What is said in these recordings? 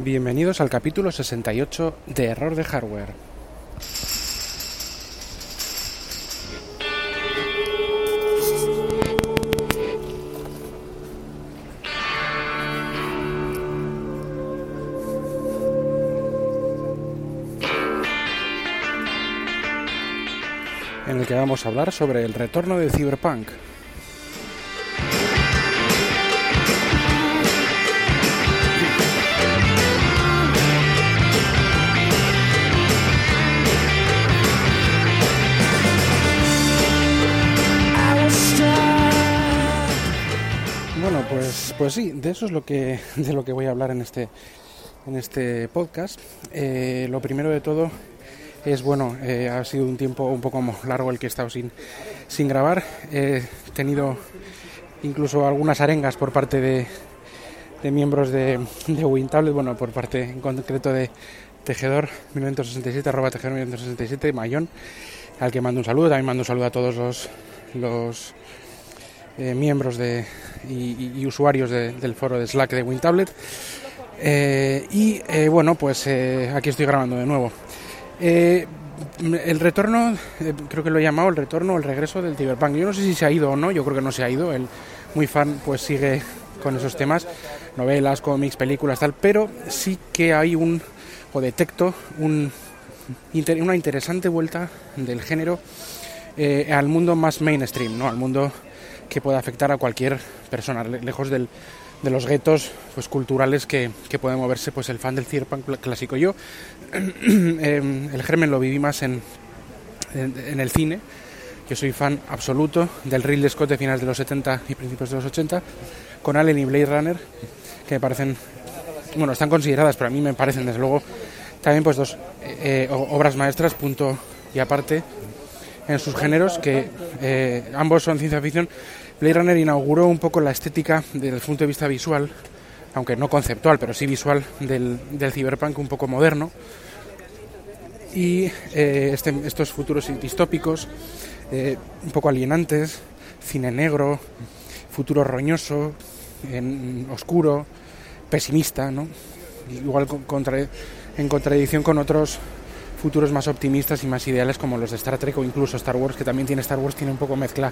Bienvenidos al capítulo 68 de Error de Hardware. en el que vamos a hablar sobre el retorno de Cyberpunk. Pues, pues sí, de eso es lo que, de lo que voy a hablar en este, en este podcast. Eh, lo primero de todo es bueno, eh, ha sido un tiempo un poco largo el que he estado sin, sin grabar. He tenido incluso algunas arengas por parte de, de miembros de, de WinTablet, bueno, por parte en concreto de Tejedor 1967, arroba Tejedor 1967, Mayón, al que mando un saludo. También mando un saludo a todos los, los eh, miembros de, y, usuarios de, del foro de Slack de WinTablet. Eh, y eh, bueno, pues aquí estoy grabando de nuevo. El retorno, creo que lo he llamado el retorno o el regreso del Cyberpunk. Yo no sé si se ha ido o no, yo creo que no se ha ido. El muy fan pues sigue con esos temas, novelas, cómics, películas, tal, pero sí que hay un, o detecto un, una interesante vuelta del género al mundo más mainstream, ¿no? al mundo que pueda afectar a cualquier persona, lejos del, de los guetos pues, culturales que, que, puede moverse pues, el fan del cyberpunk clásico. Yo eh, el germen lo viví más en, en, en, el cine. Yo soy fan absoluto del Ridley Scott de finales de los 70 y principios de los 80, con Allen y Blade Runner, que me parecen, bueno, están consideradas, pero a mí me parecen desde luego también pues dos eh, obras maestras, punto y aparte, en sus géneros, que eh, ambos son ciencia ficción. Blade Runner inauguró un poco la estética desde el punto de vista visual, aunque no conceptual, pero sí visual, del, del un poco moderno. Y eh, este, estos futuros distópicos, eh, un poco alienantes, cine negro, futuro roñoso, en, oscuro, pesimista, ¿no? igual contra, en contradicción con otros futuros más optimistas y más ideales como los de Star Trek o incluso Star Wars, que también tiene Star Wars, tiene un poco mezcla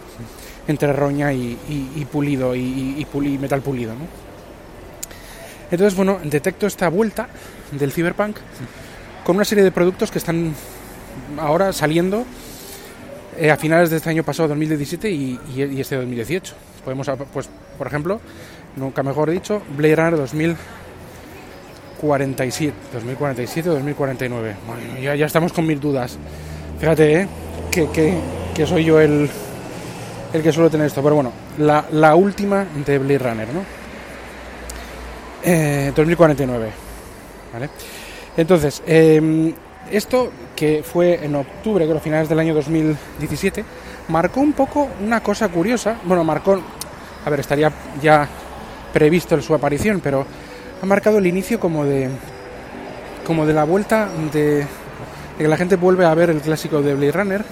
entre roña y, y, y pulido y, y puli, metal pulido. ¿no? Entonces, bueno, detecto esta vuelta del cyberpunk con una serie de productos que están ahora saliendo eh, a finales de este año pasado, 2017, y, y este 2018. Podemos, pues, por ejemplo, nunca mejor dicho, Blade Runner 2047, 2047 o 2049. Bueno, ya, estamos con mil dudas. Fíjate, ¿eh? que, que, que soy yo el, el que suelo tener esto. Pero bueno, la, la última de Blade Runner, ¿no? Eh, 2049. ¿Vale? Entonces, eh, esto que fue en octubre, creo, a finales del año 2017, marcó un poco una cosa curiosa. Bueno, marcó, a ver, estaría ya previsto su aparición, pero ha marcado el inicio como de, como de la vuelta de, que la gente vuelve a ver el clásico de Blade Runner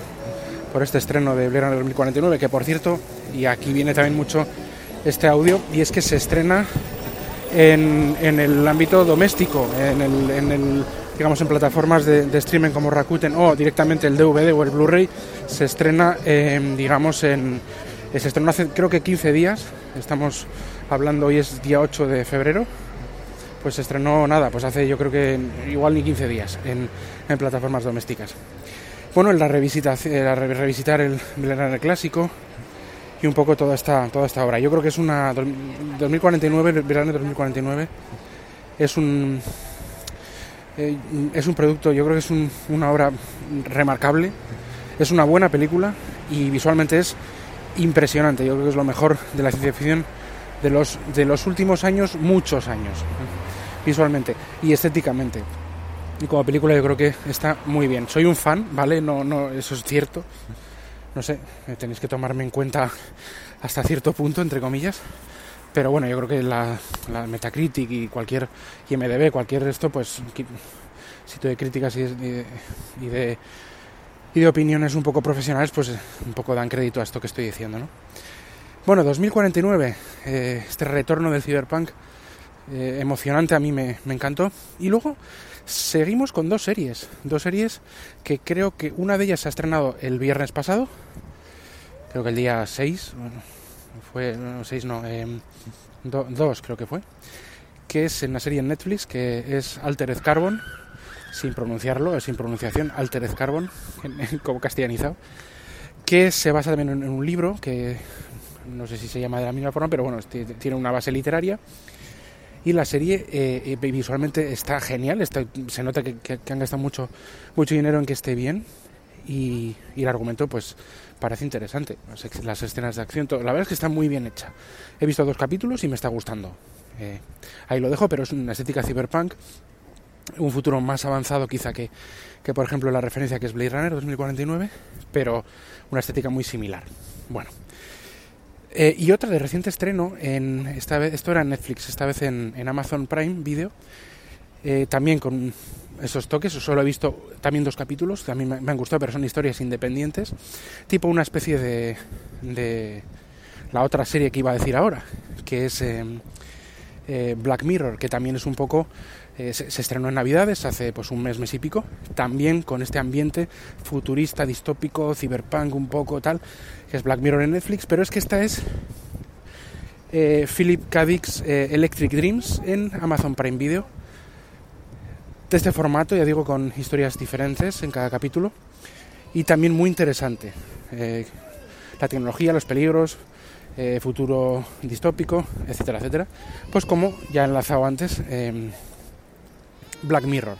por este estreno de Blade Runner 2049, que por cierto, y aquí viene también mucho este audio, y es que se estrena en, en el ámbito doméstico, en el, en el, digamos en plataformas de, streaming como Rakuten o directamente el DVD o el Blu-ray, se estrena, eh, digamos, en, se estrenó hace creo que 15 días, estamos hablando hoy es día 8 de febrero, pues se estrenó nada, pues hace yo creo que igual ni 15 días en, en plataformas domésticas. Bueno, la, revisita, la revisitar el Blade clásico, y un poco toda esta, toda esta obra. Yo creo que es una 2049, verano 2049, es un eh, es un producto, yo creo que es un, una obra remarcable, es una buena película y visualmente es impresionante. Yo creo que es lo mejor de la ciencia ficción de los, de los últimos años, muchos años, visualmente y estéticamente. Y como película yo creo que está muy bien. Soy un fan, ¿vale? No, no, eso es cierto no sé, tenéis que tomarme en cuenta hasta cierto punto, entre comillas. Pero bueno, yo creo que la, la Metacritic y cualquier IMDB, cualquier esto, pues sitio de críticas y de, y de, opiniones un poco profesionales, pues un poco dan crédito a esto que estoy diciendo, ¿no? Bueno, 2049, eh, este retorno del Cyberpunk eh, emocionante, a mí me, encantó. Y luego seguimos con dos series, dos series que creo que una de ellas se ha estrenado el viernes pasado, creo que el día 6, bueno, fue, no, 6 no, eh, 2 creo que fue, que es en la serie en Netflix, que es Altered Carbon, sin pronunciarlo, sin pronunciación, Altered Carbon, como castellanizado, que se basa también en un libro que no sé si se llama de la misma forma, pero bueno, tiene una base literaria. Y la serie eh, visualmente está genial, está, se nota que, han gastado mucho, mucho dinero en que esté bien y, y el argumento pues parece interesante. Las, las, escenas de acción, todo, la verdad es que está muy bien hecha. He visto dos capítulos y me está gustando. Eh, ahí lo dejo, pero es una estética cyberpunk, un futuro más avanzado quizá que, que por ejemplo la referencia que es Blade Runner 2049, pero una estética muy similar. Bueno, eh, y otra de reciente estreno, en esta vez, esto era en Netflix, esta vez en, Amazon Prime Video, eh, también con esos toques, solo he visto también dos capítulos, también me, me han gustado, pero son historias independientes, tipo una especie de, de la otra serie que iba a decir ahora, que es eh, eh, Black Mirror, que también es un poco eh, se, estrenó en Navidades hace pues un mes, mes y pico, también con este ambiente futurista, distópico, cyberpunk un poco tal, que es Black Mirror en Netflix, pero es que esta es eh, Philip K. Dick's Electric Dreams en Amazon Prime Video, de este formato, ya digo, con historias diferentes en cada capítulo, y también muy interesante. La tecnología, los peligros, eh, futuro distópico, etcétera, etcétera. Pues como ya he enlazado antes, eh, Black Mirror.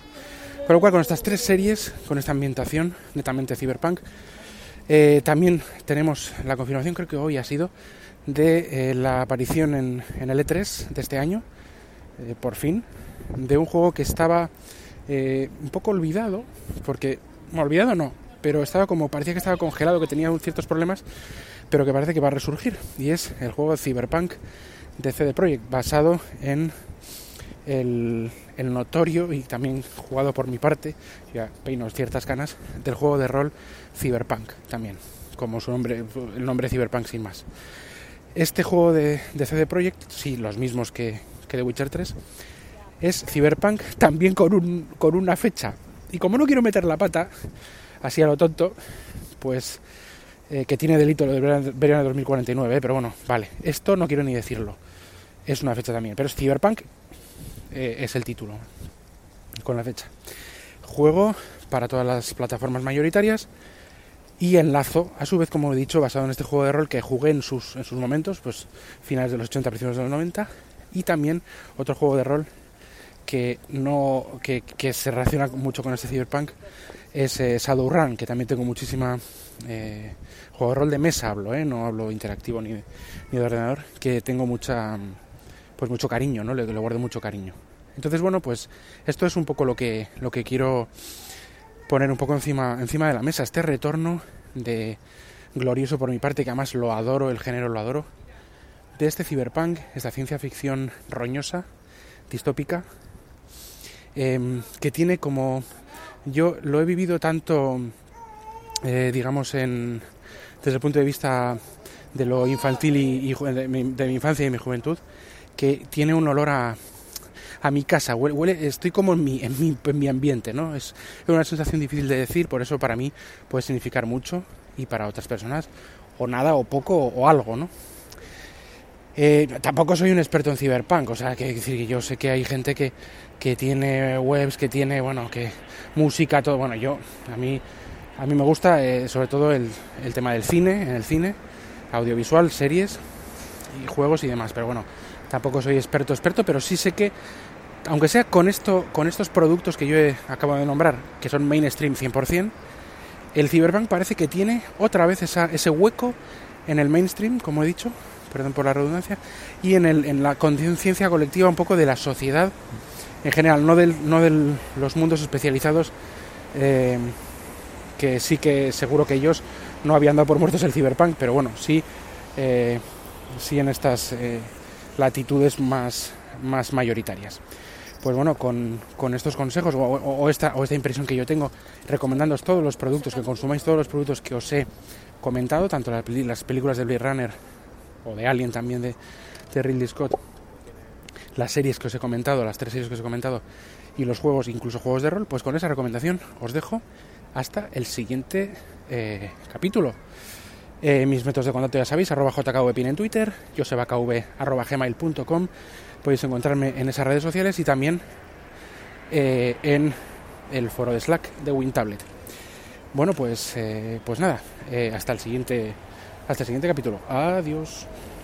Con lo cual, con estas tres series, con esta ambientación netamente cyberpunk, eh, también tenemos la confirmación, creo que hoy ha sido, de eh, la aparición en, el E3 de este año, por fin, de un juego que estaba un poco olvidado, porque, olvidado no, pero estaba como, parecía que estaba congelado, que tenía ciertos problemas, pero que parece que va a resurgir, y es el juego Cyberpunk de CD Projekt, basado en el, notorio y también jugado por mi parte, ya peino ciertas canas, del juego de rol Cyberpunk también, como su nombre, el nombre Cyberpunk sin más. Este juego de, de CD Projekt, sí, los mismos que, que The Witcher 3, es Cyberpunk también con, un, con una fecha. Y como no quiero meter la pata, así a lo tonto, pues eh, que tiene delito lo de verano de 2049, eh, pero bueno, vale, esto no quiero ni decirlo. Es una fecha también, pero es Cyberpunk eh, es el título con la fecha. Juego para todas las plataformas mayoritarias y enlazo, a su vez, como he dicho, basado en este juego de rol que jugué en sus, en sus momentos, pues finales de los 80, principios de los 90, y también otro juego de rol que, no, que, que se relaciona mucho con este Cyberpunk es eh, Shadowrun, que también tengo muchísima... Eh, juego de rol de mesa hablo, ¿eh? no hablo interactivo ni de, ni de ordenador, que tengo mucha pues mucho cariño, ¿no? Le, le guardo mucho cariño. Entonces, bueno, pues esto es un poco lo que, lo que quiero poner un poco encima, encima de la mesa, este retorno de glorioso por mi parte, que además lo adoro, el género lo adoro, de este cyberpunk, esta ciencia ficción roñosa, distópica, eh, que tiene como... Yo lo he vivido tanto, eh, digamos, en, desde el punto de vista de lo infantil y, y de, mi, de mi infancia y mi juventud, que tiene un olor a, a mi casa, huele, huele, estoy como en mi, en mi, en mi ambiente, ¿no? Es, una sensación difícil de decir, por eso para mí puede significar mucho y para otras personas o nada o poco o algo, ¿no? Eh, tampoco soy un experto en ciberpunk, o sea, que decir que yo sé que hay gente que, que tiene webs, que tiene, bueno, que música, todo, bueno, yo, a mí, a mí me gusta eh, sobre todo el, el tema del cine, en el cine, audiovisual, series y juegos y demás, pero bueno, tampoco soy experto experto, pero sí sé que aunque sea con esto con estos productos que yo he, acabo de nombrar, que son mainstream 100%, el Cyberpunk parece que tiene otra vez esa, ese hueco en el mainstream, como he dicho, perdón por la redundancia, y en, el, la conciencia colectiva un poco de la sociedad en general, no de no del, los mundos especializados, eh, que sí que seguro que ellos no habían dado por muertos el Cyberpunk, pero bueno, sí, eh, sí en estas... Eh, latitudes más, más mayoritarias. Pues bueno, con, estos consejos o, esta, o esta impresión que yo tengo, recomendándoos todos los productos, que consumáis todos los productos que os he comentado, tanto las, las películas de Blade Runner o de Alien también de, de Scott, las series que os he comentado, las tres series que os he comentado y los juegos, incluso juegos de rol, pues con esa recomendación os dejo hasta el siguiente eh, capítulo. Eh, mis métodos de contacto ya sabéis, arroba jkvpin en Twitter, josebakv arroba gmail.com, podéis encontrarme en esas redes sociales y también eh, en el foro de Slack de WinTablet. Bueno, pues, pues nada, hasta el siguiente hasta el siguiente capítulo. Adiós.